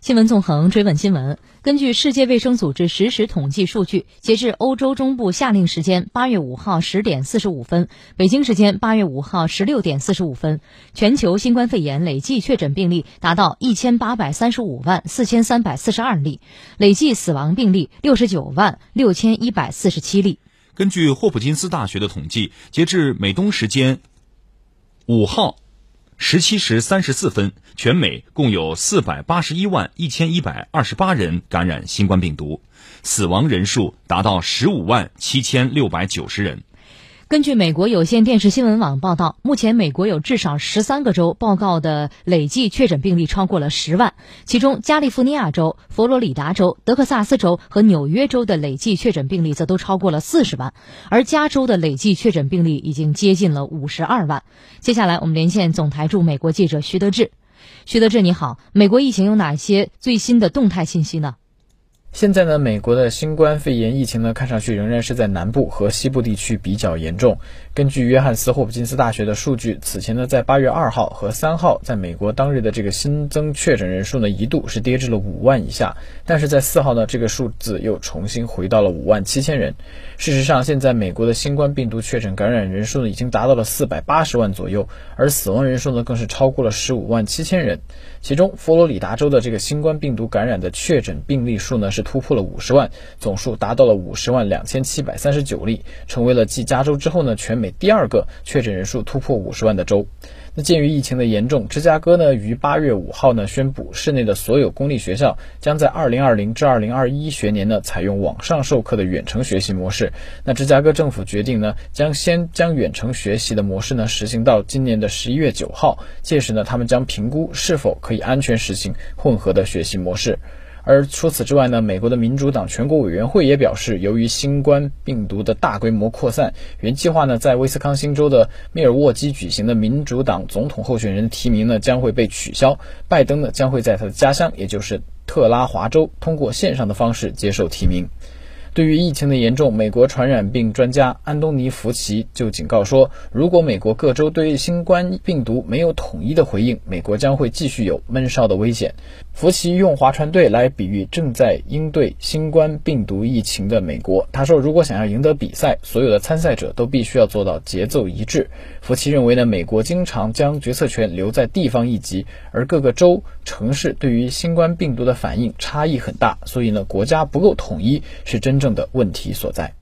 新闻纵横追问新闻。根据世界卫生组织实时统计数据，截至欧洲中部夏令时间八月五号十点四十五分，北京时间八月五号十六点四十五分，全球新冠肺炎累计确诊病例达到一千八百三十五万四千三百四十二例，累计死亡病例六十九万六千一百四十七例。根据霍普金斯大学的统计，截至美东时间五号。十七时三十四分，全美共有四百八十一万一千一百二十八人感染新冠病毒，死亡人数达到十五万七千六百九十人。根据美国有线电视新闻网报道，目前美国有至少十三个州报告的累计确诊病例超过了十万，其中加利福尼亚州、佛罗里达州、德克萨斯州和纽约州的累计确诊病例则都超过了四十万，而加州的累计确诊病例已经接近了五十二万。接下来，我们连线总台驻美国记者徐德志。徐德志，你好，美国疫情有哪些最新的动态信息呢？现在呢，美国的新冠肺炎疫情呢，看上去仍然是在南部和西部地区比较严重。根据约翰斯霍普金斯大学的数据，此前呢，在八月二号和三号，在美国当日的这个新增确诊人数呢，一度是跌至了五万以下。但是在四号呢，这个数字又重新回到了五万七千人。事实上，现在美国的新冠病毒确诊感染人数呢，已经达到了四百八十万左右，而死亡人数呢，更是超过了十五万七千人。其中，佛罗里达州的这个新冠病毒感染的确诊病例数呢，是突破了五十万，总数达到了五十万两千七百三十九例，成为了继加州之后呢，全美。第二个确诊人数突破五十万的州，那鉴于疫情的严重，芝加哥呢于八月五号呢宣布，市内的所有公立学校将在二零二零至二零二一学年呢采用网上授课的远程学习模式。那芝加哥政府决定呢，将先将远程学习的模式呢实行到今年的十一月九号，届时呢他们将评估是否可以安全实行混合的学习模式。而除此之外呢，美国的民主党全国委员会也表示，由于新冠病毒的大规模扩散，原计划呢在威斯康星州的密尔沃基举行的民主党总统候选人提名呢将会被取消，拜登呢将会在他的家乡，也就是特拉华州，通过线上的方式接受提名。对于疫情的严重，美国传染病专家安东尼·福奇就警告说，如果美国各州对新冠病毒没有统一的回应，美国将会继续有闷烧的危险。福奇用划船队来比喻正在应对新冠病毒疫情的美国。他说，如果想要赢得比赛，所有的参赛者都必须要做到节奏一致。福奇认为呢，美国经常将决策权留在地方一级，而各个州、城市对于新冠病毒的反应差异很大，所以呢，国家不够统一是真正。的问题所在。